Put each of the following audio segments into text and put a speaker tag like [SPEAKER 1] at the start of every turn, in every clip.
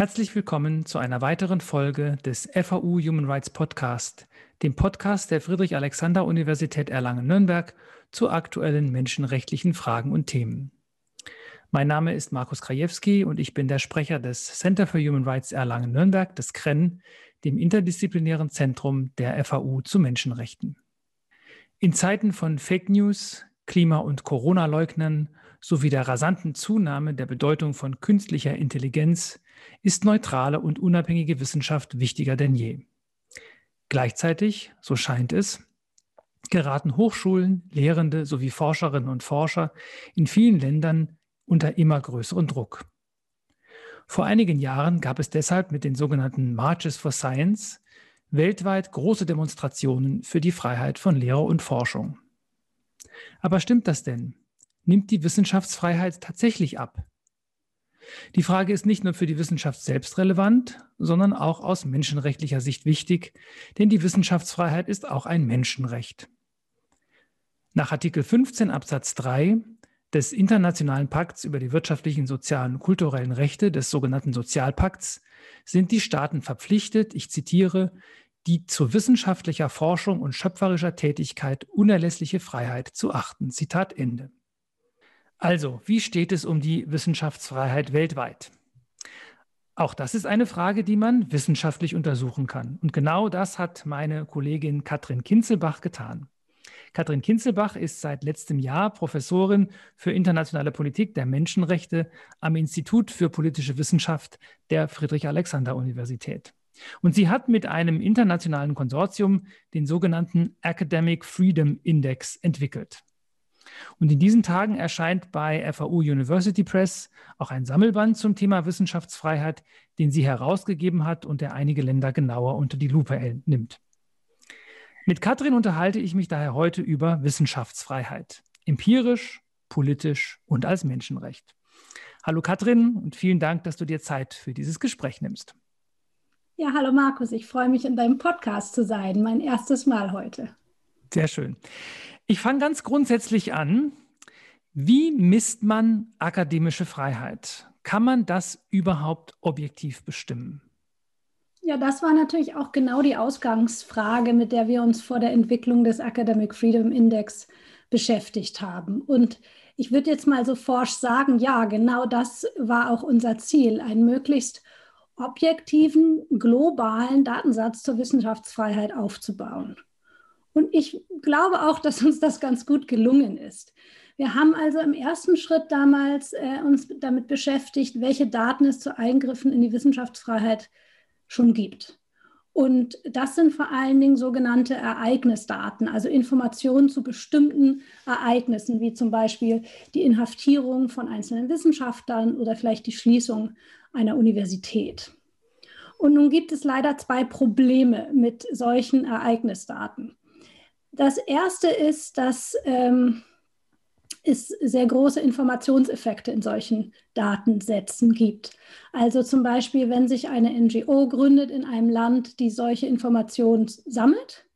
[SPEAKER 1] Herzlich willkommen zu einer weiteren Folge des FAU Human Rights Podcast, dem Podcast der Friedrich-Alexander-Universität Erlangen-Nürnberg zu aktuellen menschenrechtlichen Fragen und Themen. Mein Name ist Markus Krajewski und ich bin der Sprecher des Center for Human Rights Erlangen-Nürnberg, des CREN, dem interdisziplinären Zentrum der FAU zu Menschenrechten. In Zeiten von Fake News, Klima- und Corona-Leugnern sowie der rasanten Zunahme der Bedeutung von künstlicher Intelligenz ist neutrale und unabhängige Wissenschaft wichtiger denn je. Gleichzeitig, so scheint es, geraten Hochschulen, Lehrende sowie Forscherinnen und Forscher in vielen Ländern unter immer größeren Druck. Vor einigen Jahren gab es deshalb mit den sogenannten Marches for Science weltweit große Demonstrationen für die Freiheit von Lehre und Forschung. Aber stimmt das denn? Nimmt die Wissenschaftsfreiheit tatsächlich ab? Die Frage ist nicht nur für die Wissenschaft selbst relevant, sondern auch aus menschenrechtlicher Sicht wichtig, denn die Wissenschaftsfreiheit ist auch ein Menschenrecht. Nach Artikel 15 Absatz 3 des Internationalen Pakts über die wirtschaftlichen, sozialen und kulturellen Rechte des sogenannten Sozialpakts sind die Staaten verpflichtet, ich zitiere, die zu wissenschaftlicher Forschung und schöpferischer Tätigkeit unerlässliche Freiheit zu achten. Zitat Ende. Also, wie steht es um die Wissenschaftsfreiheit weltweit? Auch das ist eine Frage, die man wissenschaftlich untersuchen kann. Und genau das hat meine Kollegin Katrin Kinzelbach getan. Katrin Kinzelbach ist seit letztem Jahr Professorin für internationale Politik der Menschenrechte am Institut für politische Wissenschaft der Friedrich-Alexander-Universität. Und sie hat mit einem internationalen Konsortium den sogenannten Academic Freedom Index entwickelt. Und in diesen Tagen erscheint bei FAU University Press auch ein Sammelband zum Thema Wissenschaftsfreiheit, den sie herausgegeben hat und der einige Länder genauer unter die Lupe nimmt. Mit Katrin unterhalte ich mich daher heute über Wissenschaftsfreiheit, empirisch, politisch und als Menschenrecht. Hallo Katrin und vielen Dank, dass du dir Zeit für dieses Gespräch nimmst.
[SPEAKER 2] Ja, hallo Markus, ich freue mich in deinem Podcast zu sein, mein erstes Mal heute.
[SPEAKER 1] Sehr schön. Ich fange ganz grundsätzlich an. Wie misst man akademische Freiheit? Kann man das überhaupt objektiv bestimmen?
[SPEAKER 2] Ja, das war natürlich auch genau die Ausgangsfrage, mit der wir uns vor der Entwicklung des Academic Freedom Index beschäftigt haben. Und ich würde jetzt mal so forsch sagen, ja, genau das war auch unser Ziel, einen möglichst objektiven, globalen Datensatz zur Wissenschaftsfreiheit aufzubauen. Und ich glaube auch, dass uns das ganz gut gelungen ist. Wir haben also im ersten Schritt damals äh, uns damit beschäftigt, welche Daten es zu Eingriffen in die Wissenschaftsfreiheit schon gibt. Und das sind vor allen Dingen sogenannte Ereignisdaten, also Informationen zu bestimmten Ereignissen, wie zum Beispiel die Inhaftierung von einzelnen Wissenschaftlern oder vielleicht die Schließung einer Universität. Und nun gibt es leider zwei Probleme mit solchen Ereignisdaten. Das erste ist, dass ähm, es sehr große Informationseffekte in solchen Datensätzen gibt. Also zum Beispiel, wenn sich eine NGO gründet in einem Land, die solche Informationen sammelt,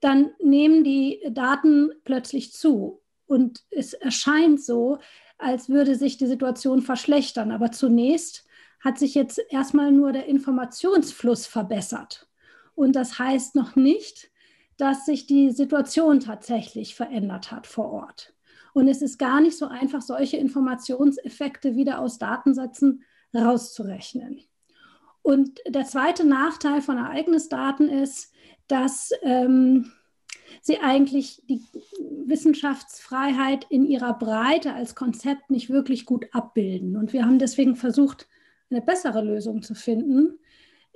[SPEAKER 2] dann nehmen die Daten plötzlich zu. Und es erscheint so, als würde sich die Situation verschlechtern. Aber zunächst hat sich jetzt erstmal nur der Informationsfluss verbessert. Und das heißt noch nicht, dass sich die Situation tatsächlich verändert hat vor Ort. Und es ist gar nicht so einfach, solche Informationseffekte wieder aus Datensätzen rauszurechnen. Und der zweite Nachteil von Ereignisdaten ist, dass ähm, sie eigentlich die Wissenschaftsfreiheit in ihrer Breite als Konzept nicht wirklich gut abbilden. Und wir haben deswegen versucht, eine bessere Lösung zu finden,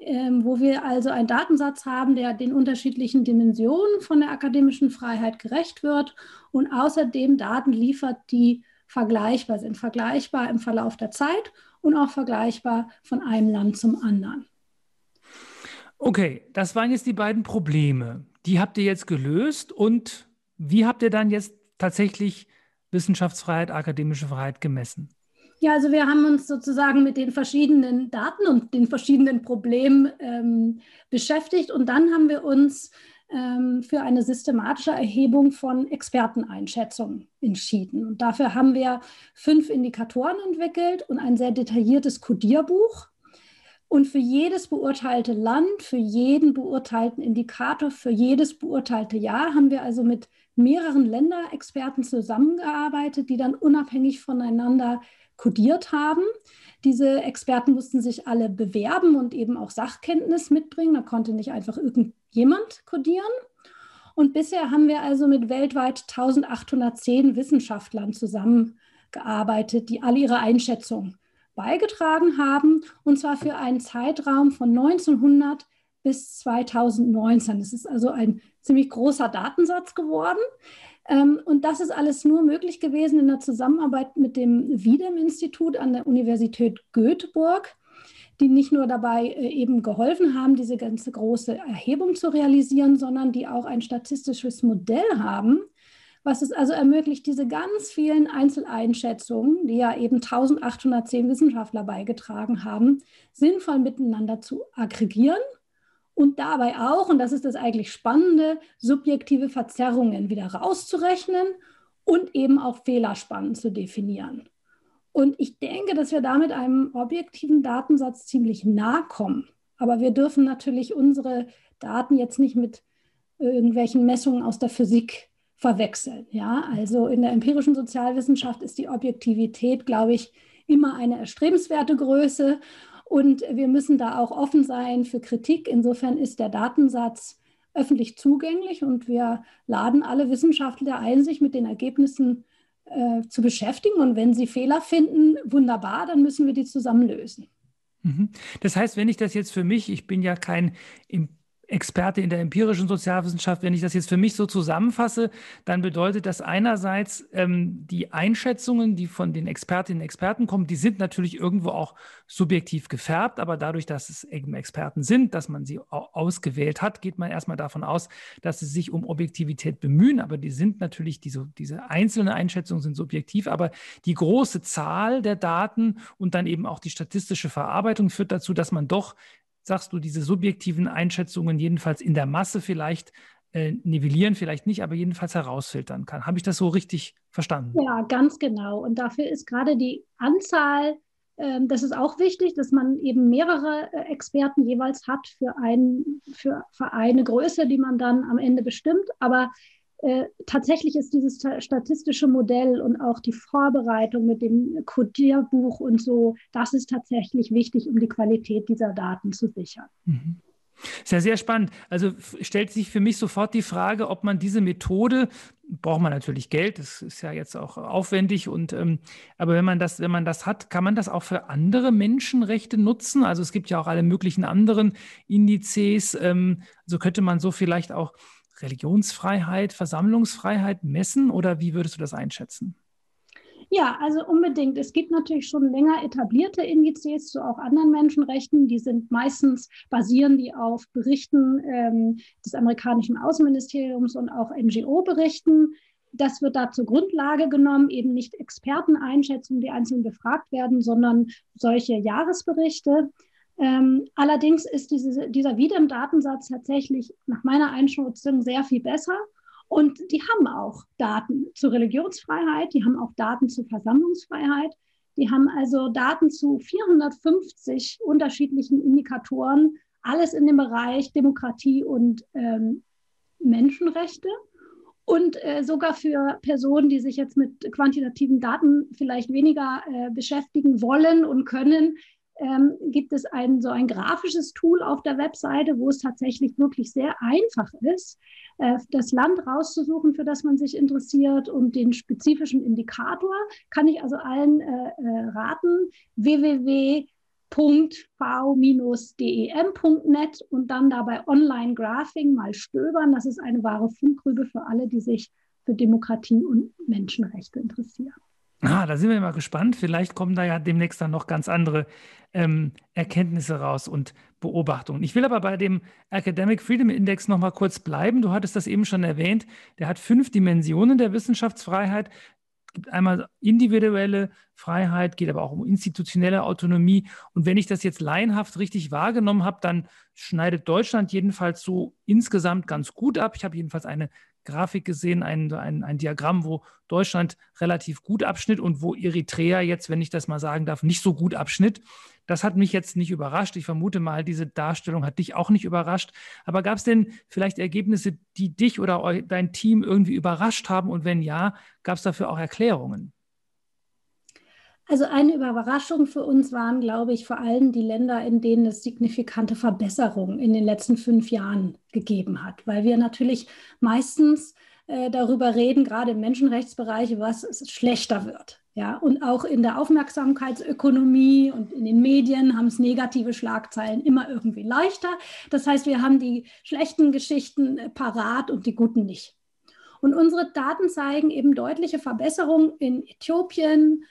[SPEAKER 2] ähm, wo wir also einen Datensatz haben, der den unterschiedlichen Dimensionen von der akademischen Freiheit gerecht wird und außerdem Daten liefert, die vergleichbar sind, vergleichbar im Verlauf der Zeit und auch vergleichbar von einem Land zum anderen.
[SPEAKER 1] Okay, das waren jetzt die beiden Probleme. Die habt ihr jetzt gelöst und wie habt ihr dann jetzt tatsächlich Wissenschaftsfreiheit, akademische Freiheit gemessen?
[SPEAKER 2] Ja, also wir haben uns sozusagen mit den verschiedenen Daten und den verschiedenen Problemen ähm, beschäftigt und dann haben wir uns ähm, für eine systematische Erhebung von Experteneinschätzungen entschieden. Und dafür haben wir fünf Indikatoren entwickelt und ein sehr detailliertes Codierbuch. Und für jedes beurteilte Land, für jeden beurteilten Indikator, für jedes beurteilte Jahr haben wir also mit mehreren Länderexperten zusammengearbeitet, die dann unabhängig voneinander kodiert haben. Diese Experten mussten sich alle bewerben und eben auch Sachkenntnis mitbringen. Da konnte nicht einfach irgendjemand kodieren. Und bisher haben wir also mit weltweit 1810 Wissenschaftlern zusammengearbeitet, die alle ihre Einschätzung beigetragen haben, und zwar für einen Zeitraum von 1900 bis 2019. Das ist also ein ziemlich großer Datensatz geworden. Ähm, und das ist alles nur möglich gewesen in der Zusammenarbeit mit dem Wiedem-Institut an der Universität Göteborg, die nicht nur dabei äh, eben geholfen haben, diese ganze große Erhebung zu realisieren, sondern die auch ein statistisches Modell haben, was es also ermöglicht, diese ganz vielen Einzeleinschätzungen, die ja eben 1810 Wissenschaftler beigetragen haben, sinnvoll miteinander zu aggregieren und dabei auch, und das ist das eigentlich Spannende, subjektive Verzerrungen wieder rauszurechnen und eben auch Fehlerspannen zu definieren. Und ich denke, dass wir damit einem objektiven Datensatz ziemlich nahe kommen. Aber wir dürfen natürlich unsere Daten jetzt nicht mit irgendwelchen Messungen aus der Physik verwechseln. Ja, also in der empirischen Sozialwissenschaft ist die Objektivität, glaube ich, immer eine erstrebenswerte Größe. Und wir müssen da auch offen sein für Kritik. Insofern ist der Datensatz öffentlich zugänglich und wir laden alle Wissenschaftler ein, sich mit den Ergebnissen äh, zu beschäftigen. Und wenn sie Fehler finden, wunderbar, dann müssen wir die zusammen lösen.
[SPEAKER 1] Mhm. Das heißt, wenn ich das jetzt für mich, ich bin ja kein Experte in der empirischen Sozialwissenschaft. Wenn ich das jetzt für mich so zusammenfasse, dann bedeutet das einerseits ähm, die Einschätzungen, die von den Expertinnen und Experten kommen, die sind natürlich irgendwo auch subjektiv gefärbt, aber dadurch, dass es eben Experten sind, dass man sie ausgewählt hat, geht man erstmal davon aus, dass sie sich um Objektivität bemühen, aber die sind natürlich, diese, diese einzelnen Einschätzungen sind subjektiv, aber die große Zahl der Daten und dann eben auch die statistische Verarbeitung führt dazu, dass man doch sagst du, diese subjektiven Einschätzungen jedenfalls in der Masse vielleicht äh, nivellieren, vielleicht nicht, aber jedenfalls herausfiltern kann. Habe ich das so richtig verstanden?
[SPEAKER 2] Ja, ganz genau. Und dafür ist gerade die Anzahl, äh, das ist auch wichtig, dass man eben mehrere äh, Experten jeweils hat für, ein, für, für eine Größe, die man dann am Ende bestimmt. Aber äh, tatsächlich ist dieses statistische Modell und auch die Vorbereitung mit dem Codierbuch und so, das ist tatsächlich wichtig, um die Qualität dieser Daten zu sichern. Mhm.
[SPEAKER 1] Sehr, sehr spannend. Also stellt sich für mich sofort die Frage, ob man diese Methode, braucht man natürlich Geld, das ist ja jetzt auch aufwendig und ähm, aber wenn man das, wenn man das hat, kann man das auch für andere Menschenrechte nutzen? Also es gibt ja auch alle möglichen anderen Indizes. Ähm, so könnte man so vielleicht auch Religionsfreiheit, Versammlungsfreiheit messen oder wie würdest du das einschätzen?
[SPEAKER 2] Ja, also unbedingt. Es gibt natürlich schon länger etablierte Indizes zu auch anderen Menschenrechten. Die sind meistens basieren die auf Berichten ähm, des amerikanischen Außenministeriums und auch NGO-Berichten. Das wird da zur Grundlage genommen, eben nicht Experteneinschätzungen, die einzeln befragt werden, sondern solche Jahresberichte. Ähm, allerdings ist diese, dieser Wiedem-Datensatz tatsächlich nach meiner Einschätzung sehr viel besser. Und die haben auch Daten zur Religionsfreiheit, die haben auch Daten zur Versammlungsfreiheit, die haben also Daten zu 450 unterschiedlichen Indikatoren, alles in dem Bereich Demokratie und ähm, Menschenrechte. Und äh, sogar für Personen, die sich jetzt mit quantitativen Daten vielleicht weniger äh, beschäftigen wollen und können, ähm, gibt es ein so ein grafisches Tool auf der Webseite, wo es tatsächlich wirklich sehr einfach ist, äh, das Land rauszusuchen, für das man sich interessiert und den spezifischen Indikator. Kann ich also allen äh, äh, raten, www.v-dem.net und dann dabei Online-Graphing mal stöbern. Das ist eine wahre Fundgrübe für alle, die sich für Demokratie und Menschenrechte interessieren.
[SPEAKER 1] Ah, da sind wir mal gespannt. Vielleicht kommen da ja demnächst dann noch ganz andere ähm, Erkenntnisse raus und Beobachtungen. Ich will aber bei dem Academic Freedom Index noch mal kurz bleiben. Du hattest das eben schon erwähnt. Der hat fünf Dimensionen der Wissenschaftsfreiheit. Es gibt einmal individuelle Freiheit, geht aber auch um institutionelle Autonomie. Und wenn ich das jetzt laienhaft richtig wahrgenommen habe, dann schneidet Deutschland jedenfalls so insgesamt ganz gut ab. Ich habe jedenfalls eine Grafik gesehen, ein, ein, ein Diagramm, wo Deutschland relativ gut abschnitt und wo Eritrea jetzt, wenn ich das mal sagen darf, nicht so gut abschnitt. Das hat mich jetzt nicht überrascht. Ich vermute mal, diese Darstellung hat dich auch nicht überrascht. Aber gab es denn vielleicht Ergebnisse, die dich oder dein Team irgendwie überrascht haben? Und wenn ja, gab es dafür auch Erklärungen?
[SPEAKER 2] Also eine Überraschung für uns waren, glaube ich, vor allem die Länder, in denen es signifikante Verbesserungen in den letzten fünf Jahren gegeben hat, weil wir natürlich meistens äh, darüber reden, gerade im Menschenrechtsbereich, was schlechter wird. Ja, und auch in der Aufmerksamkeitsökonomie und in den Medien haben es negative Schlagzeilen immer irgendwie leichter. Das heißt, wir haben die schlechten Geschichten äh, parat und die guten nicht. Und unsere Daten zeigen eben deutliche Verbesserungen in Äthiopien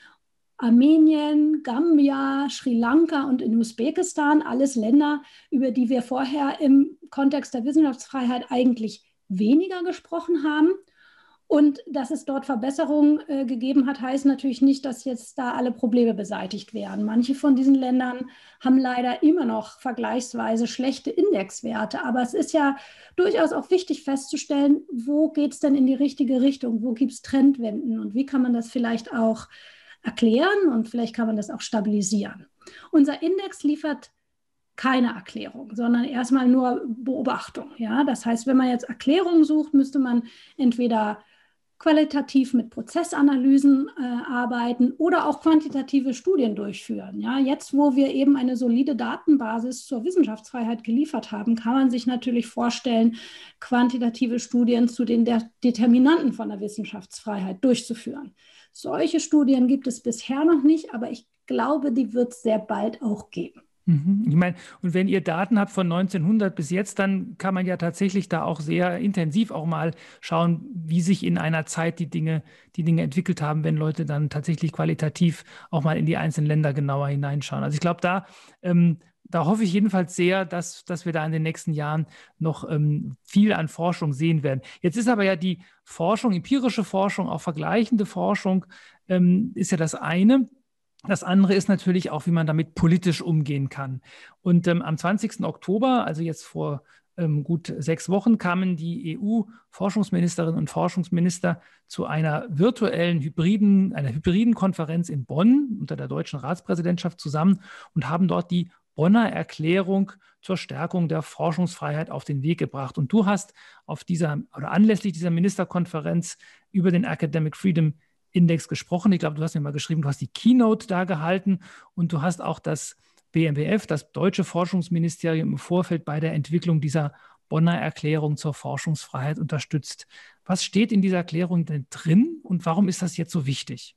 [SPEAKER 2] Armenien, Gambia, Sri Lanka und in Usbekistan, alles Länder, über die wir vorher im Kontext der Wissenschaftsfreiheit eigentlich weniger gesprochen haben. Und dass es dort Verbesserungen äh, gegeben hat, heißt natürlich nicht, dass jetzt da alle Probleme beseitigt werden. Manche von diesen Ländern haben leider immer noch vergleichsweise schlechte Indexwerte. Aber es ist ja durchaus auch wichtig festzustellen, wo geht es denn in die richtige Richtung? Wo gibt es Trendwenden? Und wie kann man das vielleicht auch erklären und vielleicht kann man das auch stabilisieren. Unser Index liefert keine Erklärung, sondern erstmal nur Beobachtung. Ja? Das heißt, wenn man jetzt Erklärungen sucht, müsste man entweder qualitativ mit Prozessanalysen äh, arbeiten oder auch quantitative Studien durchführen. Ja, jetzt, wo wir eben eine solide Datenbasis zur Wissenschaftsfreiheit geliefert haben, kann man sich natürlich vorstellen, quantitative Studien zu den Determinanten von der Wissenschaftsfreiheit durchzuführen. Solche Studien gibt es bisher noch nicht, aber ich glaube, die wird es sehr bald auch geben.
[SPEAKER 1] Mhm. Ich meine, und wenn ihr Daten habt von 1900 bis jetzt, dann kann man ja tatsächlich da auch sehr intensiv auch mal schauen, wie sich in einer Zeit die Dinge, die Dinge entwickelt haben, wenn Leute dann tatsächlich qualitativ auch mal in die einzelnen Länder genauer hineinschauen. Also ich glaube, da, ähm, da hoffe ich jedenfalls sehr, dass, dass wir da in den nächsten Jahren noch ähm, viel an Forschung sehen werden. Jetzt ist aber ja die Forschung, empirische Forschung, auch vergleichende Forschung, ähm, ist ja das eine. Das andere ist natürlich auch, wie man damit politisch umgehen kann. Und ähm, am 20. Oktober, also jetzt vor ähm, gut sechs Wochen, kamen die EU-Forschungsministerinnen und Forschungsminister zu einer virtuellen hybriden, einer hybriden Konferenz in Bonn unter der deutschen Ratspräsidentschaft zusammen und haben dort die Bonner Erklärung zur Stärkung der Forschungsfreiheit auf den Weg gebracht. Und du hast auf dieser oder anlässlich dieser Ministerkonferenz über den Academic Freedom Index gesprochen. Ich glaube, du hast mir mal geschrieben, du hast die Keynote da gehalten und du hast auch das BMBF, das deutsche Forschungsministerium, im Vorfeld bei der Entwicklung dieser Bonner Erklärung zur Forschungsfreiheit unterstützt. Was steht in dieser Erklärung denn drin und warum ist das jetzt so wichtig?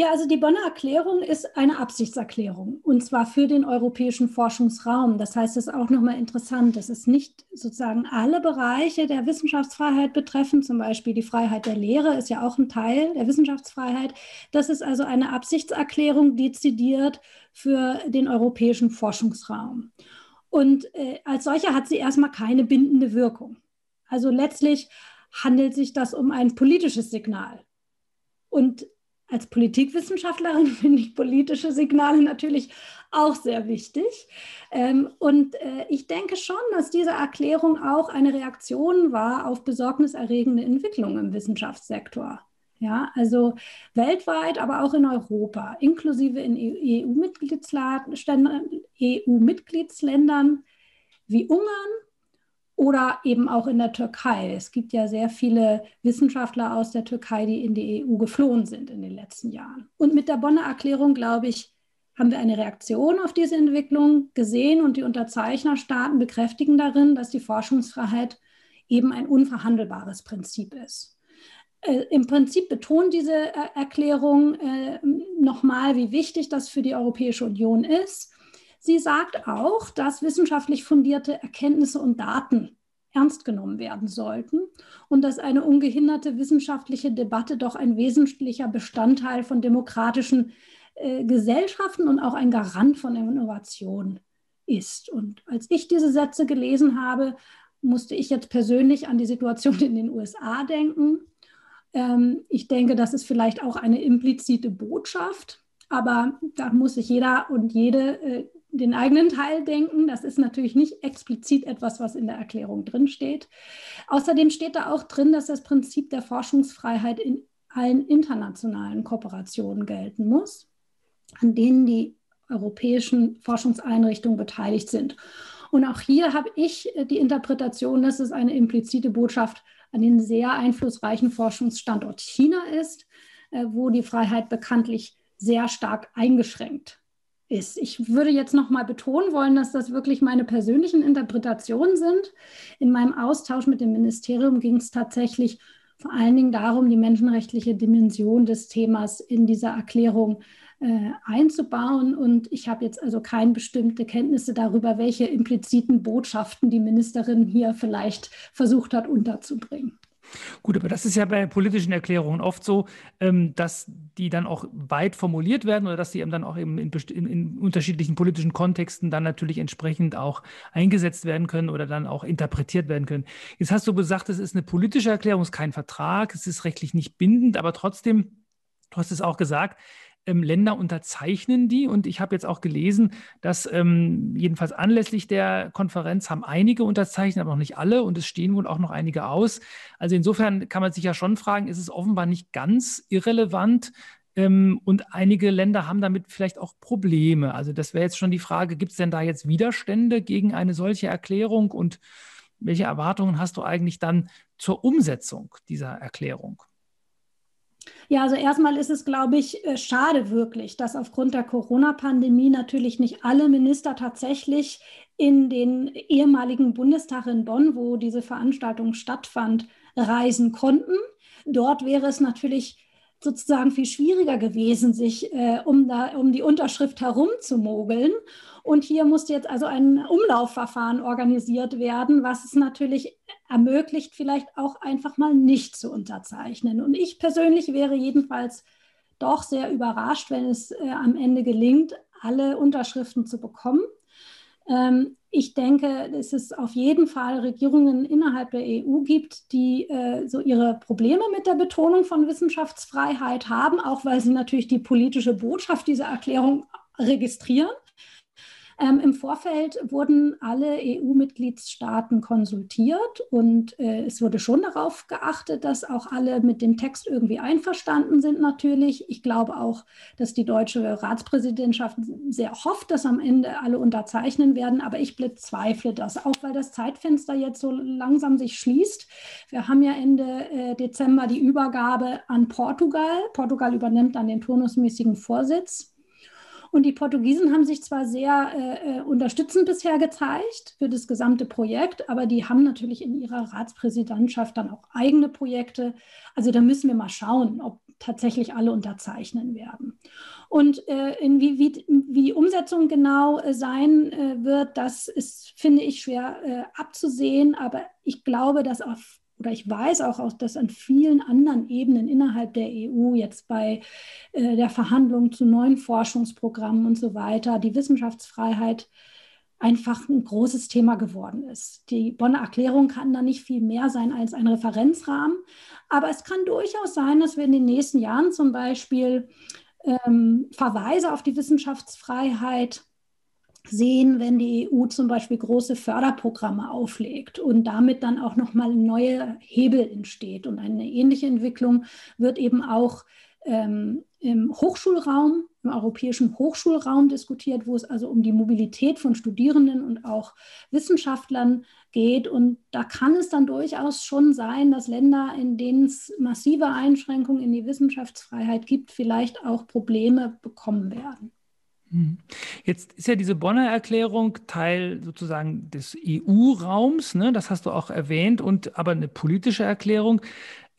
[SPEAKER 2] Ja, also die Bonner Erklärung ist eine Absichtserklärung und zwar für den europäischen Forschungsraum. Das heißt, es ist auch nochmal interessant, dass es nicht sozusagen alle Bereiche der Wissenschaftsfreiheit betreffen, zum Beispiel die Freiheit der Lehre ist ja auch ein Teil der Wissenschaftsfreiheit. Das ist also eine Absichtserklärung dezidiert für den europäischen Forschungsraum. Und äh, als solcher hat sie erstmal keine bindende Wirkung. Also letztlich handelt sich das um ein politisches Signal. Und als Politikwissenschaftlerin finde ich politische Signale natürlich auch sehr wichtig. Ähm, und äh, ich denke schon, dass diese Erklärung auch eine Reaktion war auf besorgniserregende Entwicklungen im Wissenschaftssektor. Ja, also weltweit, aber auch in Europa, inklusive in EU-Mitgliedsländern EU wie Ungarn, oder eben auch in der Türkei. Es gibt ja sehr viele Wissenschaftler aus der Türkei, die in die EU geflohen sind in den letzten Jahren. Und mit der Bonner Erklärung, glaube ich, haben wir eine Reaktion auf diese Entwicklung gesehen und die Unterzeichnerstaaten bekräftigen darin, dass die Forschungsfreiheit eben ein unverhandelbares Prinzip ist. Äh, Im Prinzip betont diese äh, Erklärung äh, nochmal, wie wichtig das für die Europäische Union ist Sie sagt auch, dass wissenschaftlich fundierte Erkenntnisse und Daten ernst genommen werden sollten und dass eine ungehinderte wissenschaftliche Debatte doch ein wesentlicher Bestandteil von demokratischen äh, Gesellschaften und auch ein Garant von Innovation ist. Und als ich diese Sätze gelesen habe, musste ich jetzt persönlich an die Situation in den USA denken. Ähm, ich denke, das ist vielleicht auch eine implizite Botschaft, aber da muss sich jeder und jede äh, den eigenen Teil denken. Das ist natürlich nicht explizit etwas, was in der Erklärung drinsteht. Außerdem steht da auch drin, dass das Prinzip der Forschungsfreiheit in allen internationalen Kooperationen gelten muss, an denen die europäischen Forschungseinrichtungen beteiligt sind. Und auch hier habe ich äh, die Interpretation, dass es eine implizite Botschaft an den sehr einflussreichen Forschungsstandort China ist, äh, wo die Freiheit bekanntlich sehr stark eingeschränkt ist. Ich würde jetzt noch mal betonen wollen, dass das wirklich meine persönlichen Interpretationen sind. In meinem Austausch mit dem Ministerium ging es tatsächlich vor allen Dingen darum, die menschenrechtliche Dimension des Themas in dieser Erklärung äh, einzubauen. Und ich habe jetzt also keine bestimmte Kenntnisse darüber, welche impliziten Botschaften die Ministerin hier vielleicht versucht hat unterzubringen.
[SPEAKER 1] Gut, aber das ist ja bei politischen Erklärungen oft so, ähm, dass die dann auch weit formuliert werden oder dass die eben dann auch eben in, in, unterschiedlichen politischen Kontexten dann natürlich entsprechend auch eingesetzt werden können oder dann auch interpretiert werden können. Jetzt hast du gesagt, es ist eine politische Erklärung, es ist kein Vertrag, es ist rechtlich nicht bindend, aber trotzdem, du hast es auch gesagt, ähm, Länder unterzeichnen die. Und ich habe jetzt auch gelesen, dass ähm, jedenfalls anlässlich der Konferenz haben einige unterzeichnet, aber noch nicht alle. Und es stehen wohl auch noch einige aus. Also insofern kann man sich ja schon fragen, ist es offenbar nicht ganz irrelevant, ähm, und einige Länder haben damit vielleicht auch Probleme. Also das wäre jetzt schon die Frage, gibt es denn da jetzt Widerstände gegen eine solche Erklärung und welche Erwartungen hast du eigentlich dann zur Umsetzung dieser Erklärung?
[SPEAKER 2] Ja, also erstmal ist es, glaube ich, äh, schade wirklich, dass aufgrund der Corona-Pandemie natürlich nicht alle Minister tatsächlich in den ehemaligen Bundestag in Bonn, wo diese Veranstaltung stattfand, reisen konnten. Dort wäre es natürlich sozusagen viel schwieriger gewesen, sich äh, um, da, um die Unterschrift herumzumogeln. Und hier musste jetzt also ein Umlaufverfahren organisiert werden, was es natürlich ermöglicht, vielleicht auch einfach mal nicht zu unterzeichnen. Und ich persönlich wäre jedenfalls doch sehr überrascht, wenn es äh, am Ende gelingt, alle Unterschriften zu bekommen. Ähm, ich denke, dass es auf jeden Fall Regierungen innerhalb der EU gibt, die äh, so ihre Probleme mit der Betonung von Wissenschaftsfreiheit haben, auch weil sie natürlich die politische Botschaft dieser Erklärung registrieren. Ähm, Im Vorfeld wurden alle EU-Mitgliedstaaten konsultiert und äh, es wurde schon darauf geachtet, dass auch alle mit dem Text irgendwie einverstanden sind natürlich. Ich glaube auch, dass die deutsche Ratspräsidentschaft sehr hofft, dass am Ende alle unterzeichnen werden, aber ich bezweifle das, auch weil das Zeitfenster jetzt so langsam sich schließt. Wir haben ja Ende äh, Dezember die Übergabe an Portugal. Portugal übernimmt dann den turnusmäßigen Vorsitz. Und die Portugiesen haben sich zwar sehr äh, äh, unterstützend bisher gezeigt für das gesamte Projekt, aber die haben natürlich in ihrer Ratspräsidentschaft dann auch eigene Projekte. Also da müssen wir mal schauen, ob tatsächlich alle unterzeichnen werden. Und äh, in wie, wie, wie, die Umsetzung genau äh, sein äh, wird, das ist, finde ich, schwer äh, abzusehen. Aber ich glaube, dass auf oder ich weiß auch, dass an vielen anderen Ebenen innerhalb der EU, jetzt bei äh, der Verhandlung zu neuen Forschungsprogrammen und so weiter, die Wissenschaftsfreiheit einfach ein großes Thema geworden ist. Die Bonner Erklärung kann da nicht viel mehr sein als ein Referenzrahmen, aber es kann durchaus sein, dass wir in den nächsten Jahren zum Beispiel ähm, Verweise auf die Wissenschaftsfreiheit sehen, wenn die EU zum Beispiel große Förderprogramme auflegt und damit dann auch nochmal neue Hebel entsteht. Und eine ähnliche Entwicklung wird eben auch ähm, im Hochschulraum, im europäischen Hochschulraum diskutiert, wo es also um die Mobilität von Studierenden und auch Wissenschaftlern geht. Und da kann es dann durchaus schon sein, dass Länder, in denen es massive Einschränkungen in die Wissenschaftsfreiheit gibt, vielleicht auch Probleme bekommen werden.
[SPEAKER 1] Mhm. Jetzt ist ja diese Bonner Erklärung Teil sozusagen des EU-Raums, ne? das hast du auch erwähnt, und aber eine politische Erklärung.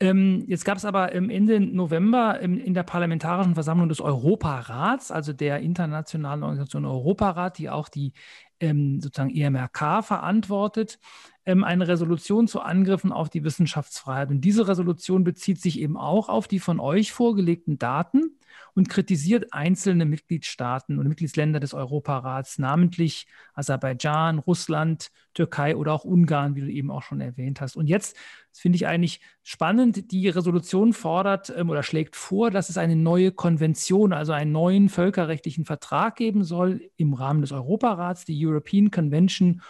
[SPEAKER 1] Ähm, jetzt gab es aber Ende November im, in der Parlamentarischen Versammlung des Europarats, also der internationalen Organisation Europarat, die auch die ähm, sozusagen EMRK verantwortet, ähm, eine Resolution zu Angriffen auf die Wissenschaftsfreiheit. Und diese Resolution bezieht sich eben auch auf die von euch vorgelegten Daten und kritisiert einzelne Mitgliedstaaten und Mitgliedsländer des Europarats, namentlich Aserbaidschan, Russland, Türkei oder auch Ungarn, wie du eben auch schon erwähnt hast. Und jetzt Das finde ich eigentlich spannend. Die Resolution fordert ähm, oder schlägt vor, dass es eine neue Konvention, also einen neuen völkerrechtlichen Vertrag geben soll im Rahmen des Europarats, die European Convention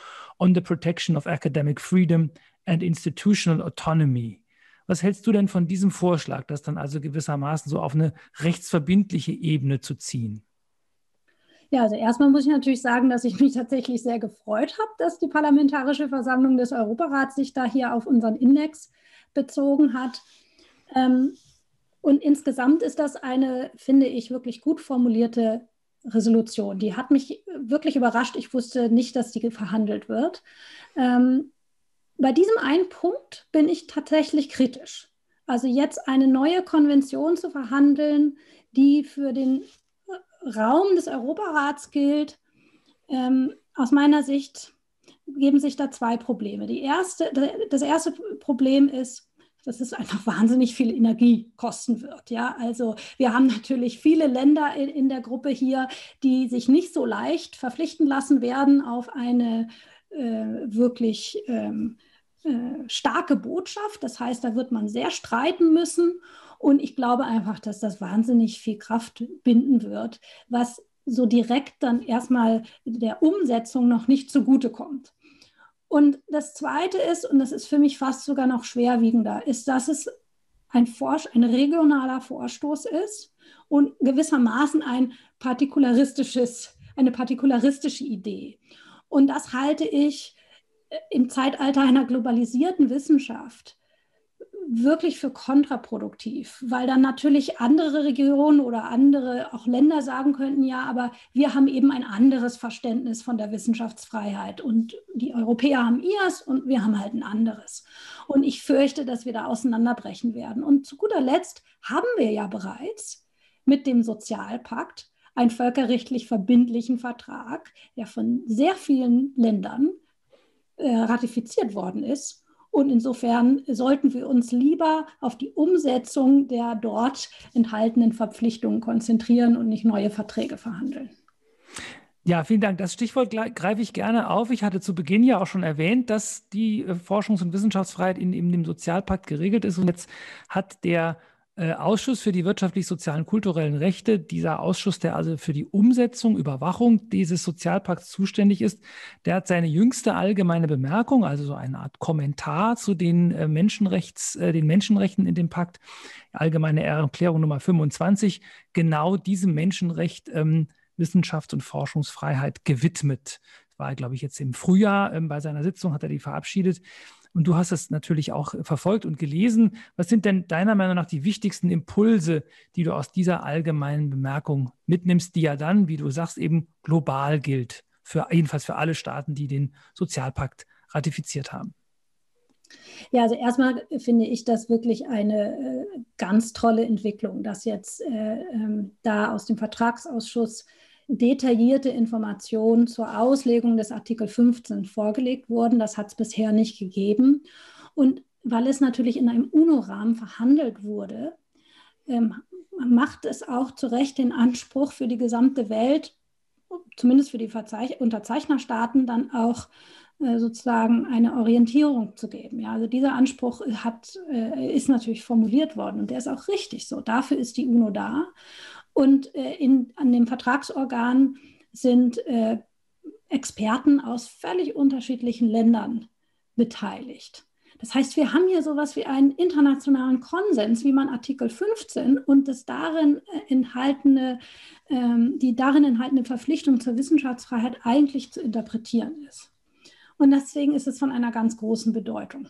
[SPEAKER 1] on the Protection of Academic Freedom and Institutional Autonomy. Was hältst du denn von diesem Vorschlag, das dann also gewissermaßen so auf eine rechtsverbindliche Ebene zu ziehen?
[SPEAKER 2] Ja, also erstmal muss ich natürlich sagen, dass ich mich tatsächlich sehr gefreut habe, dass die Parlamentarische Versammlung des Europarats sich da hier auf unseren Index bezogen hat. Ähm, und insgesamt ist das eine, finde ich, wirklich gut formulierte Resolution. Die hat mich wirklich überrascht. Ich wusste nicht, dass die verhandelt wird. Ähm, bei diesem einen Punkt bin ich tatsächlich kritisch. Also jetzt eine neue Konvention zu verhandeln, die für den Raum des Europarats gilt, ähm, aus meiner Sicht geben sich da zwei Probleme. Die erste, das erste Problem ist, dass es einfach wahnsinnig viel Energie kosten wird. Ja, also wir haben natürlich viele Länder in, in der Gruppe hier, die sich nicht so leicht verpflichten lassen werden auf eine äh, wirklich ähm, äh, starke Botschaft. Das heißt, da wird man sehr streiten müssen. Und ich glaube einfach, dass das wahnsinnig viel Kraft binden wird, was so direkt dann erstmal der Umsetzung noch nicht zugutekommt. Und das Zweite ist, und das ist für mich fast sogar noch schwerwiegender, ist, dass es ein, Forsch ein regionaler Vorstoß ist und gewissermaßen ein partikularistisches, eine partikularistische Idee. Und das halte ich äh, im Zeitalter einer globalisierten Wissenschaft wirklich für kontraproduktiv, weil dann natürlich andere Regionen oder andere auch Länder sagen könnten, ja, aber wir haben eben ein anderes Verständnis von der Wissenschaftsfreiheit und die Europäer haben ihrs und wir haben halt ein anderes. Und ich fürchte, dass wir da auseinanderbrechen werden. Und zu guter Letzt haben wir ja bereits mit dem Sozialpakt einen völkerrechtlich verbindlichen Vertrag, der von sehr vielen Ländern äh, ratifiziert worden ist und insofern sollten wir uns lieber auf die Umsetzung der dort enthaltenen Verpflichtungen konzentrieren und nicht neue Verträge verhandeln.
[SPEAKER 1] Ja, vielen Dank. Das Stichwort greife ich gerne auf. Ich hatte zu Beginn ja auch schon erwähnt, dass die äh, Forschungs- und Wissenschaftsfreiheit in, in dem Sozialpakt geregelt ist. Und jetzt hat der äh, Ausschuss für die wirtschaftlich-sozialen kulturellen Rechte, dieser Ausschuss, der also für die Umsetzung, Überwachung dieses Sozialpakts zuständig ist, der hat seine jüngste allgemeine Bemerkung, also so eine Art Kommentar zu den äh, Menschenrechts, äh, den Menschenrechten in dem Pakt, allgemeine Erklärung Nummer 25, genau diesem Menschenrecht ähm, Wissenschafts- und Forschungsfreiheit gewidmet. War, glaube ich, jetzt im Frühjahr ähm, bei seiner Sitzung hat er die verabschiedet. Und du hast es natürlich auch verfolgt und gelesen. Was sind denn deiner Meinung nach die wichtigsten Impulse, die du aus dieser allgemeinen Bemerkung mitnimmst, die ja dann, wie du sagst, eben global gilt, für, jedenfalls für alle Staaten, die den Sozialpakt ratifiziert haben?
[SPEAKER 2] Ja, also erstmal finde ich das wirklich eine äh, ganz tolle Entwicklung, dass jetzt äh, ähm, da aus dem Vertragsausschuss detaillierte Informationen zur Auslegung des Artikel 15 vorgelegt wurden. Das hat es bisher nicht gegeben. Und weil es natürlich in einem UNO-Rahmen verhandelt wurde, ähm, macht es auch zu Recht den Anspruch für die gesamte Welt, zumindest für die Verzeich Unterzeichnerstaaten, dann auch äh, sozusagen eine Orientierung zu geben. Ja, also dieser Anspruch hat, äh, ist natürlich formuliert worden und der ist auch richtig so. Dafür ist die UNO da. Und äh, in, an dem Vertragsorgan sind äh, Experten aus völlig unterschiedlichen Ländern beteiligt. Das heißt, wir haben hier sowas wie einen internationalen Konsens, wie man Artikel 15 und das darin äh, enthaltene, ähm, die darin enthaltene Verpflichtung zur Wissenschaftsfreiheit eigentlich zu interpretieren ist. Und deswegen ist es von einer ganz großen Bedeutung.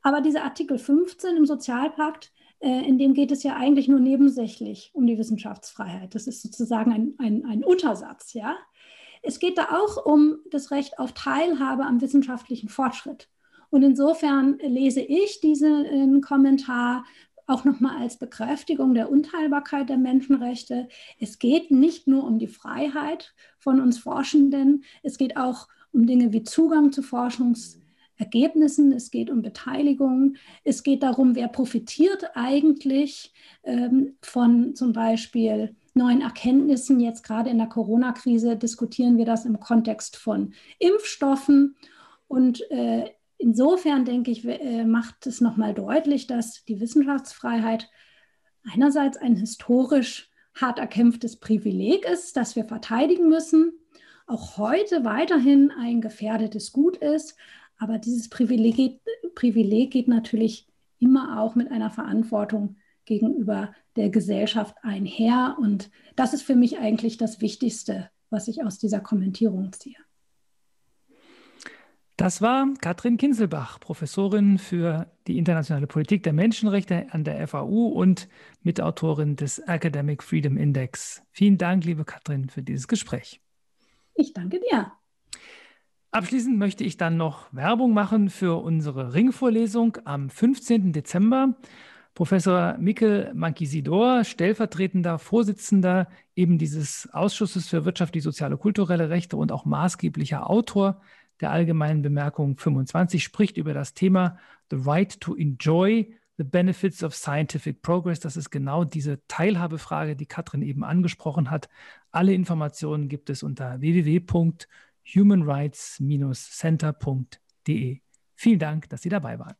[SPEAKER 2] Aber dieser Artikel 15 im Sozialpakt in dem geht es ja eigentlich nur nebensächlich um die Wissenschaftsfreiheit. Das ist sozusagen ein, ein, ein Untersatz, ja. Es geht da auch um das Recht auf Teilhabe am wissenschaftlichen Fortschritt. Und insofern lese ich diesen äh, Kommentar auch nochmal als Bekräftigung der Unteilbarkeit der Menschenrechte. Es geht nicht nur um die Freiheit von uns Forschenden, es geht auch um Dinge wie Zugang zu Forschungs- Ergebnissen, es geht um Beteiligung, es geht darum, wer profitiert eigentlich ähm, von zum Beispiel neuen Erkenntnissen. Jetzt gerade in der Corona-Krise diskutieren wir das im Kontext von Impfstoffen und äh, insofern denke ich, äh, macht es nochmal deutlich, dass die Wissenschaftsfreiheit einerseits ein historisch hart erkämpftes Privileg ist, das wir verteidigen müssen, auch heute weiterhin ein gefährdetes Gut ist. Aber dieses Privileg, Privileg geht natürlich immer auch mit einer Verantwortung gegenüber der Gesellschaft einher. Und das ist für mich eigentlich das Wichtigste, was ich aus dieser Kommentierung ziehe.
[SPEAKER 1] Das war Katrin Kinselbach, Professorin für die internationale Politik der Menschenrechte an der FAU und Mitautorin des Academic Freedom Index. Vielen Dank, liebe Katrin, für dieses Gespräch.
[SPEAKER 2] Ich danke dir.
[SPEAKER 1] Abschließend möchte ich dann noch Werbung machen für unsere Ringvorlesung am 15. Dezember. Professor Mikkel Mankisidor, stellvertretender Vorsitzender eben dieses Ausschusses für wirtschaftlich, soziale, kulturelle Rechte und auch maßgeblicher Autor der allgemeinen Bemerkung 25, spricht über das Thema The Right to Enjoy the Benefits of Scientific Progress. Das ist genau diese Teilhabefrage, die Katrin eben angesprochen hat. Alle Informationen gibt es unter www.humanrights-center.de. Vielen Dank, dass Sie dabei waren.